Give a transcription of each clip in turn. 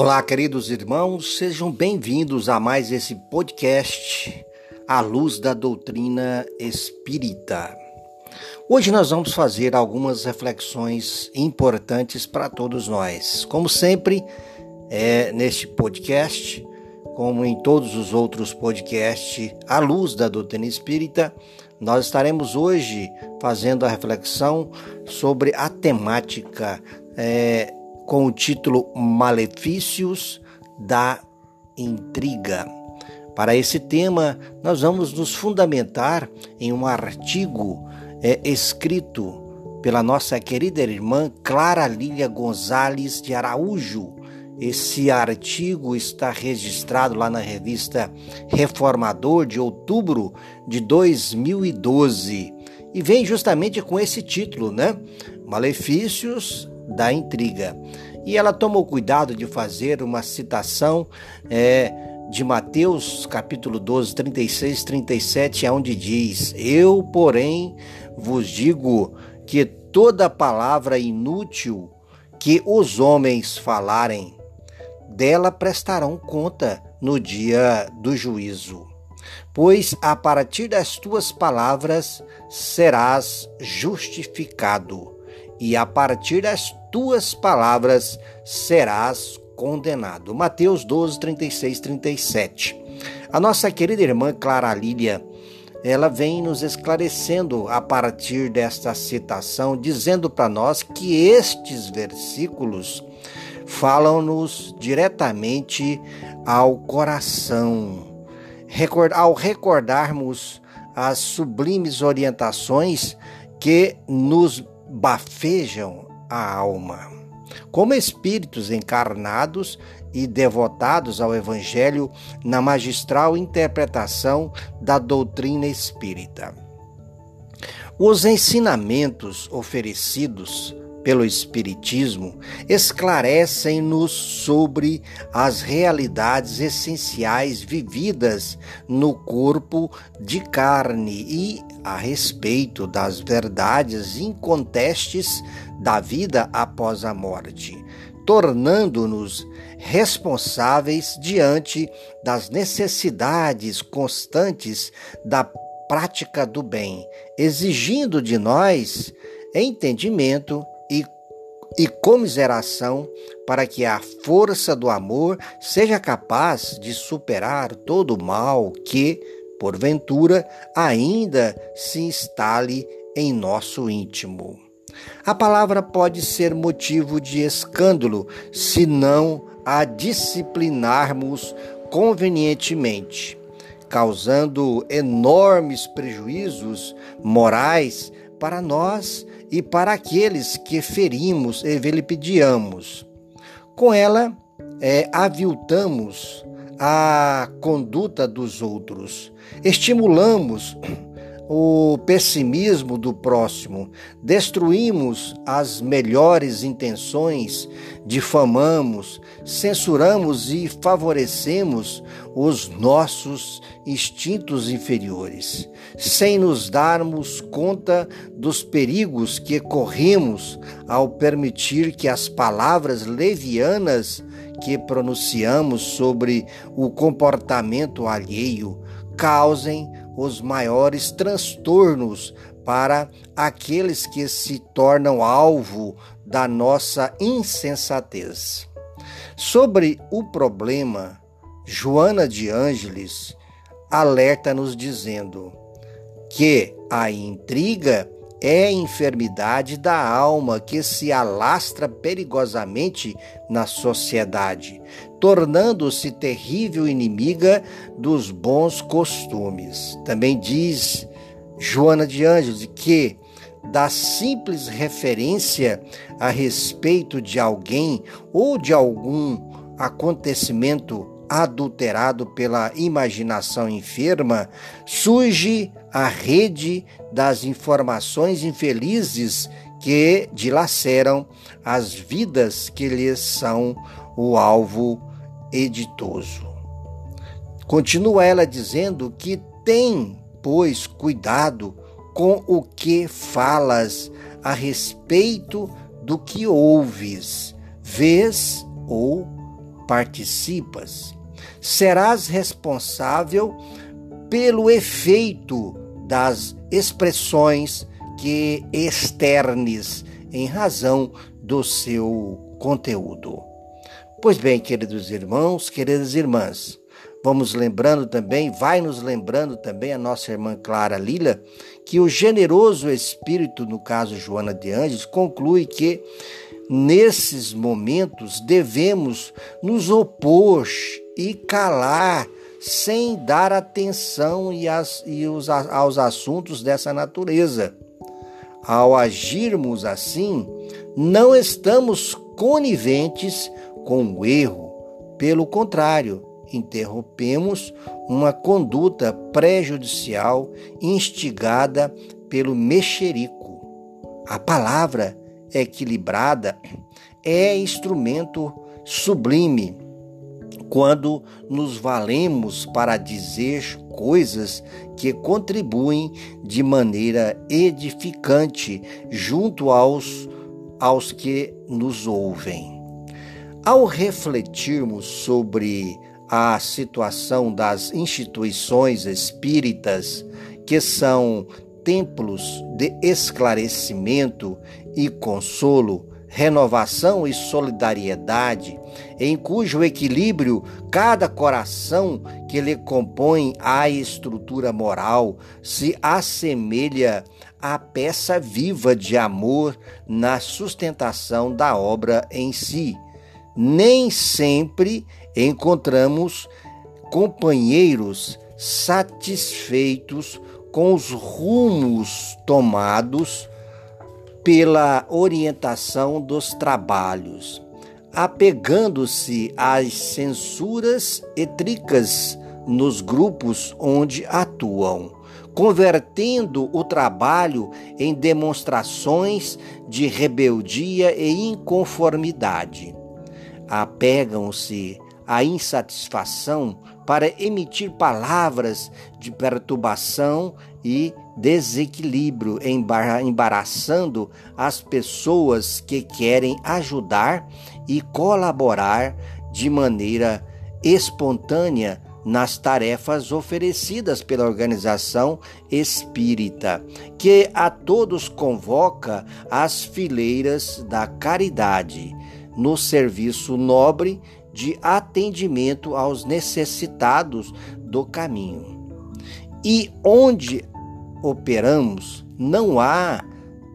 Olá, queridos irmãos, sejam bem-vindos a mais esse podcast, A Luz da Doutrina Espírita. Hoje nós vamos fazer algumas reflexões importantes para todos nós. Como sempre, é, neste podcast, como em todos os outros podcasts, A Luz da Doutrina Espírita, nós estaremos hoje fazendo a reflexão sobre a temática. É, com o título Malefícios da Intriga. Para esse tema, nós vamos nos fundamentar em um artigo é, escrito pela nossa querida irmã Clara Lília Gonzalez de Araújo. Esse artigo está registrado lá na revista Reformador de outubro de 2012 e vem justamente com esse título, né? Malefícios da intriga. E ela tomou cuidado de fazer uma citação é, de Mateus capítulo 12, 36, 37, onde diz: Eu, porém, vos digo que toda palavra inútil que os homens falarem, dela prestarão conta no dia do juízo. Pois a partir das tuas palavras serás justificado e a partir das tuas palavras serás condenado. Mateus 12, 36, 37. A nossa querida irmã Clara Lília, ela vem nos esclarecendo a partir desta citação, dizendo para nós que estes versículos falam-nos diretamente ao coração. Ao recordarmos as sublimes orientações que nos bafejam a alma. Como espíritos encarnados e devotados ao Evangelho na magistral interpretação da doutrina espírita. Os ensinamentos oferecidos pelo Espiritismo esclarecem-nos sobre as realidades essenciais vividas no corpo de carne e a respeito das verdades incontestes da vida após a morte, tornando-nos responsáveis diante das necessidades constantes da prática do bem, exigindo de nós entendimento e, comiseração para que a força do amor seja capaz de superar todo o mal que, porventura, ainda se instale em nosso íntimo. A palavra pode ser motivo de escândalo se não a disciplinarmos convenientemente, causando enormes prejuízos morais para nós e para aqueles que ferimos e vilipendiamos. Com ela, é, aviltamos a conduta dos outros, estimulamos o pessimismo do próximo, destruímos as melhores intenções, difamamos, censuramos e favorecemos os nossos instintos inferiores, sem nos darmos conta dos perigos que corremos ao permitir que as palavras levianas que pronunciamos sobre o comportamento alheio causem os maiores transtornos para aqueles que se tornam alvo da nossa insensatez. Sobre o problema, Joana de Ângeles alerta-nos dizendo que a intriga é a enfermidade da alma que se alastra perigosamente na sociedade, tornando-se terrível inimiga dos bons costumes. Também diz Joana de Ângeles que da simples referência a respeito de alguém ou de algum acontecimento adulterado pela imaginação enferma, surge a rede das informações infelizes que dilaceram as vidas que lhes são o alvo editoso. Continua ela dizendo que tem, pois, cuidado com o que falas a respeito do que ouves, vês ou participas, serás responsável pelo efeito das expressões que externes em razão do seu conteúdo. Pois bem, queridos irmãos, queridas irmãs, vamos lembrando também, vai nos lembrando também a nossa irmã Clara Lila, que o generoso espírito, no caso Joana de Anjos, conclui que nesses momentos devemos nos opor e calar sem dar atenção e, as, e os, aos assuntos dessa natureza. Ao agirmos assim, não estamos coniventes com o erro. Pelo contrário, interrompemos uma conduta prejudicial instigada pelo mexerico. A palavra equilibrada é instrumento sublime quando nos valemos para dizer coisas que contribuem de maneira edificante junto aos, aos que nos ouvem. Ao refletirmos sobre a situação das instituições espíritas, que são templos de esclarecimento e consolo, renovação e solidariedade, em cujo equilíbrio cada coração que lhe compõe a estrutura moral se assemelha à peça viva de amor na sustentação da obra em si. Nem sempre encontramos companheiros satisfeitos com os rumos tomados pela orientação dos trabalhos, apegando-se às censuras etricas nos grupos onde atuam, convertendo o trabalho em demonstrações de rebeldia e inconformidade. Apegam-se à insatisfação para emitir palavras de perturbação e desequilíbrio, embaraçando as pessoas que querem ajudar e colaborar de maneira espontânea nas tarefas oferecidas pela organização espírita, que a todos convoca às fileiras da caridade, no serviço nobre de atendimento aos necessitados do caminho. E onde operamos, não há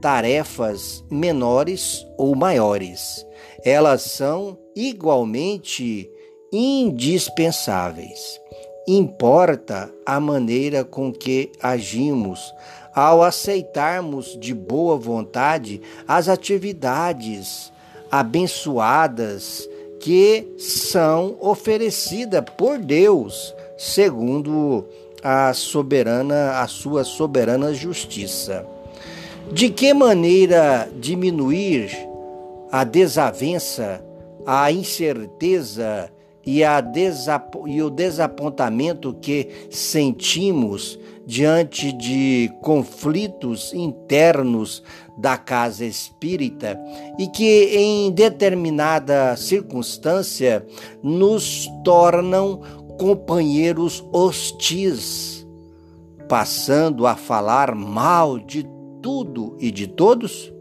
tarefas menores ou maiores. Elas são igualmente indispensáveis. Importa a maneira com que agimos ao aceitarmos de boa vontade as atividades abençoadas que são oferecidas por Deus, segundo a soberana, a sua soberana justiça. De que maneira diminuir a desavença, a incerteza e, a e o desapontamento que sentimos diante de conflitos internos da casa espírita e que, em determinada circunstância, nos tornam companheiros hostis, passando a falar mal de tudo e de todos?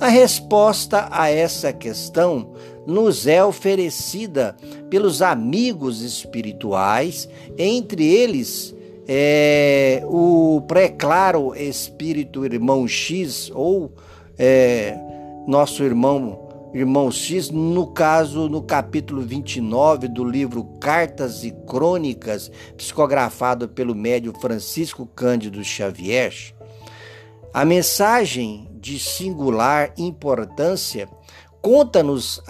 A resposta a essa questão nos é oferecida pelos amigos espirituais, entre eles é, o pré-claro espírito irmão X ou é, nosso irmão irmão X, no caso, no capítulo 29 do livro Cartas e Crônicas, psicografado pelo médio Francisco Cândido Xavier, a mensagem de singular importância conta-nos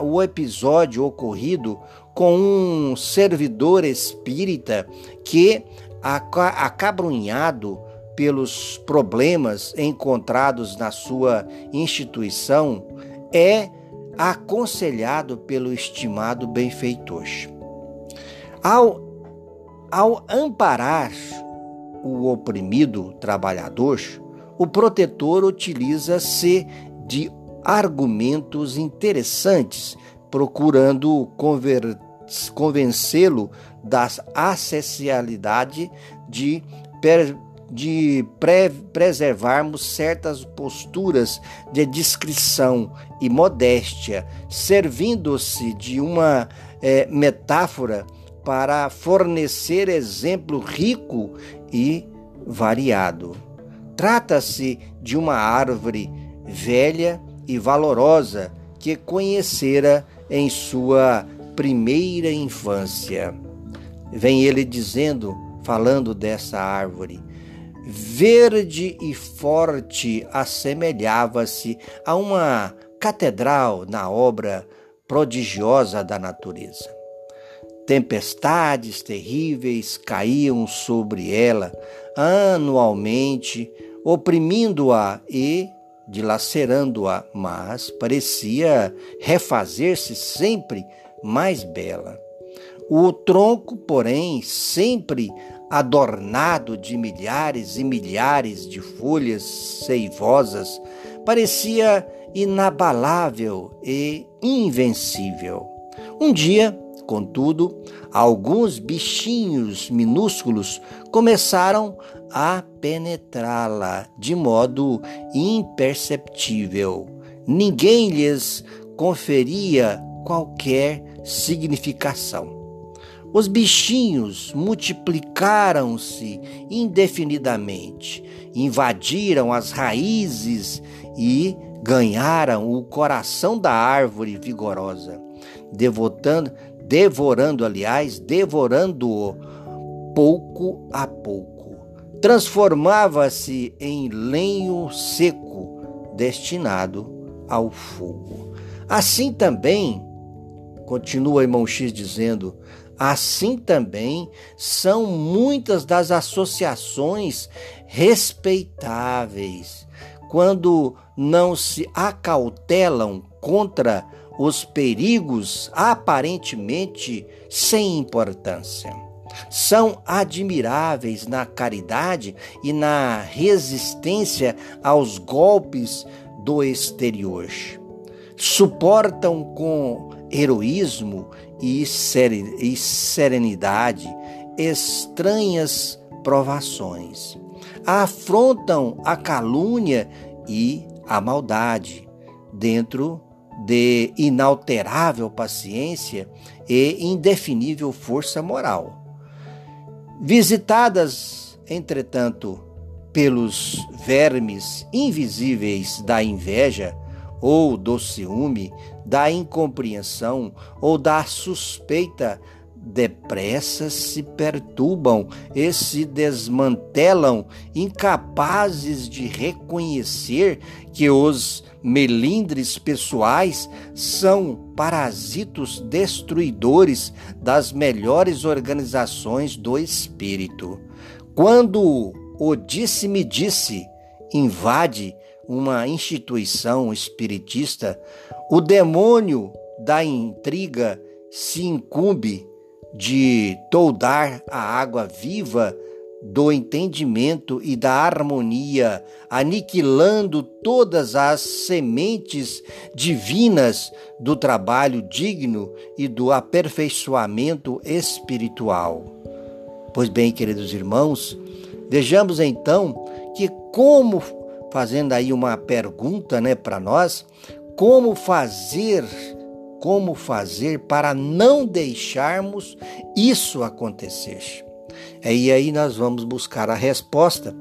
o episódio ocorrido com um servidor espírita que, acabrunhado pelos problemas encontrados na sua instituição, é aconselhado pelo estimado benfeitor. Ao, ao amparar o oprimido trabalhador, o protetor utiliza-se de argumentos interessantes procurando convencê-lo da acessibilidade de, de pre preservarmos certas posturas de discrição e modéstia, servindo-se de uma é, metáfora para fornecer exemplo rico e variado. Trata-se de uma árvore velha e valorosa que conhecera em sua primeira infância. Vem ele dizendo, falando dessa árvore, verde e forte assemelhava-se a uma catedral na obra prodigiosa da natureza. Tempestades terríveis caíam sobre ela anualmente, oprimindo-a e dilacerando-a, mas parecia refazer-se sempre mais bela. O tronco, porém, sempre adornado de milhares e milhares de folhas seivosas, parecia inabalável e invencível. Um dia, Contudo, alguns bichinhos minúsculos começaram a penetrá-la de modo imperceptível. Ninguém lhes conferia qualquer significação. Os bichinhos multiplicaram-se indefinidamente, invadiram as raízes e ganharam o coração da árvore vigorosa, devotando, devorando, aliás, devorando-o pouco a pouco. Transformava-se em lenho seco destinado ao fogo. Assim também, continua irmão X dizendo, assim também são muitas das associações respeitáveis quando não se acautelam contra os perigos aparentemente sem importância. São admiráveis na caridade e na resistência aos golpes do exterior. Suportam com heroísmo e serenidade estranhas provações. Afrontam a calúnia e a maldade dentro de inalterável paciência e indefinível força moral. Visitadas, entretanto, pelos vermes invisíveis da inveja, ou do ciúme, da incompreensão ou da suspeita, depressa se perturbam e se desmantelam, incapazes de reconhecer que os melindres pessoais são parasitos destruidores das melhores organizações do espírito. Quando o disse-me disse invade uma instituição espiritista, o demônio da intriga se incumbe de toldar a água viva do entendimento e da harmonia, aniquilando todas as sementes divinas do trabalho digno e do aperfeiçoamento espiritual. Pois bem, queridos irmãos, vejamos então que como fazendo aí uma pergunta, né, para nós, como fazer como fazer para não deixarmos isso acontecer. É, e aí nós vamos buscar a resposta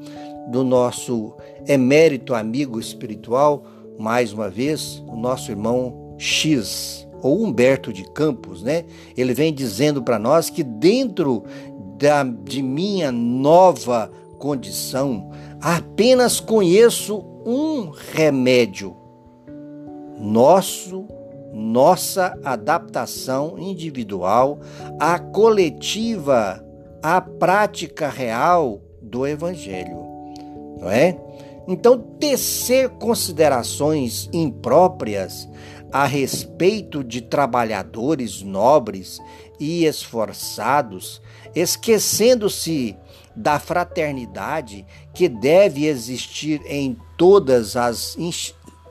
do nosso emérito amigo espiritual, mais uma vez, o nosso irmão X, ou Humberto de Campos, né? Ele vem dizendo para nós que dentro da, de minha nova condição, apenas conheço um remédio. Nosso nossa adaptação individual à coletiva a prática real do Evangelho, não é? Então, tecer considerações impróprias a respeito de trabalhadores nobres e esforçados, esquecendo-se da fraternidade que deve existir em todas as,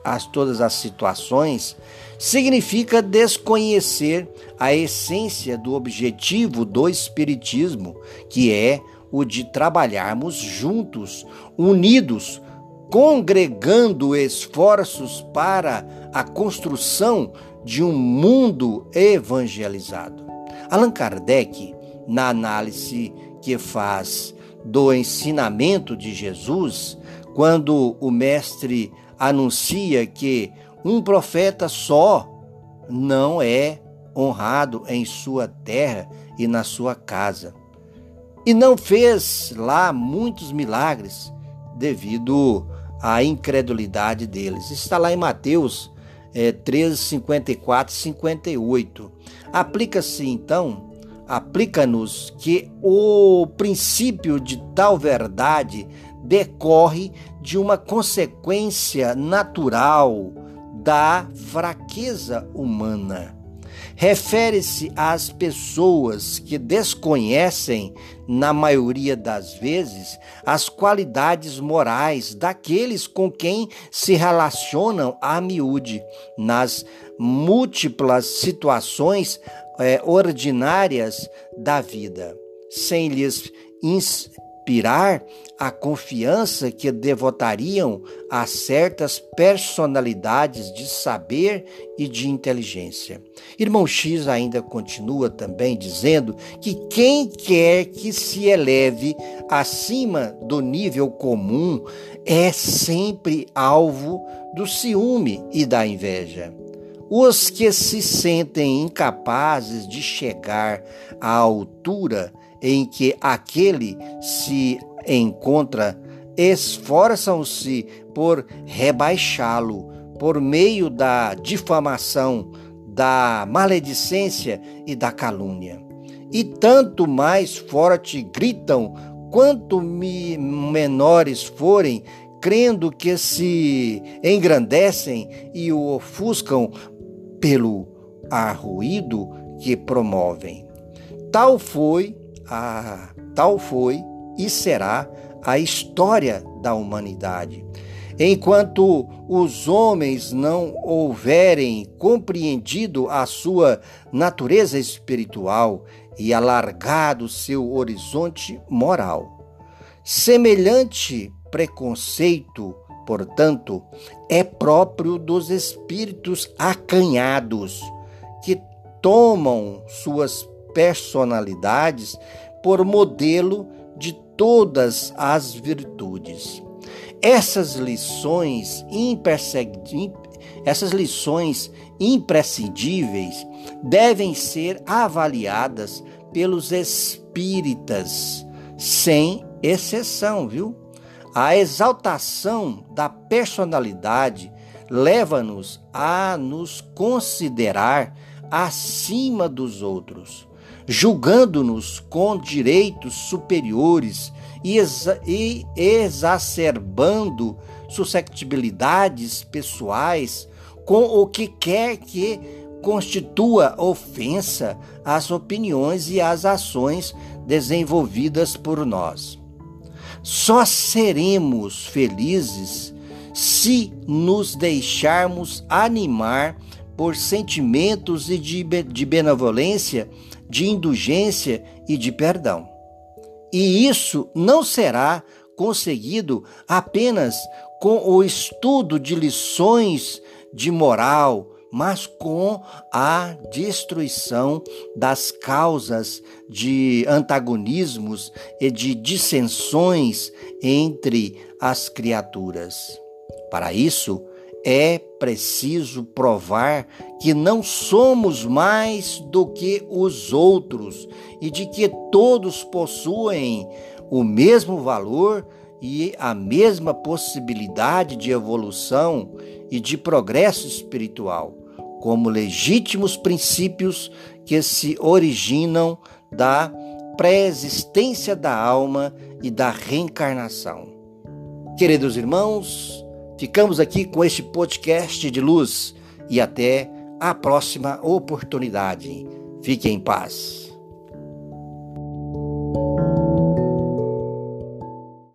as, todas as situações, significa desconhecer a essência do objetivo do Espiritismo, que é o de trabalharmos juntos, unidos, congregando esforços para a construção de um mundo evangelizado. Allan Kardec, na análise que faz do ensinamento de Jesus, quando o Mestre anuncia que um profeta só não é honrado em sua terra e na sua casa. E não fez lá muitos milagres devido à incredulidade deles. Está lá em Mateus é, 13, 54 58. Aplica-se então, aplica-nos que o princípio de tal verdade decorre de uma consequência natural da fraqueza humana. Refere-se às pessoas que desconhecem, na maioria das vezes, as qualidades morais daqueles com quem se relacionam a miúde, nas múltiplas situações é, ordinárias da vida, sem lhes inspirar a confiança que devotariam a certas personalidades de saber e de inteligência. Irmão X ainda continua também dizendo que quem quer que se eleve acima do nível comum é sempre alvo do ciúme e da inveja. Os que se sentem incapazes de chegar à altura em que aquele se encontra esforçam-se por rebaixá-lo por meio da difamação, da maledicência e da calúnia. E tanto mais forte gritam quanto menores forem, crendo que se engrandecem e o ofuscam pelo arruído que promovem. Tal foi a tal foi e será a história da humanidade. Enquanto os homens não houverem compreendido a sua natureza espiritual e alargado seu horizonte moral. Semelhante preconceito, portanto, é próprio dos espíritos acanhados, que tomam suas personalidades por modelo de todas as virtudes. Essas lições, essas lições imprescindíveis devem ser avaliadas pelos espíritas, sem exceção, viu? A exaltação da personalidade leva-nos a nos considerar acima dos outros, julgando-nos com direitos superiores e, exa e exacerbando susceptibilidades pessoais com o que quer que constitua ofensa às opiniões e às ações desenvolvidas por nós. Só seremos felizes se nos deixarmos animar por sentimentos de, de benevolência, de indulgência e de perdão. E isso não será conseguido apenas com o estudo de lições de moral, mas com a destruição das causas de antagonismos e de dissensões entre as criaturas. Para isso, é preciso provar que não somos mais do que os outros e de que todos possuem o mesmo valor e a mesma possibilidade de evolução e de progresso espiritual, como legítimos princípios que se originam da pré-existência da alma e da reencarnação. Queridos irmãos, Ficamos aqui com este podcast de luz e até a próxima oportunidade. Fique em paz.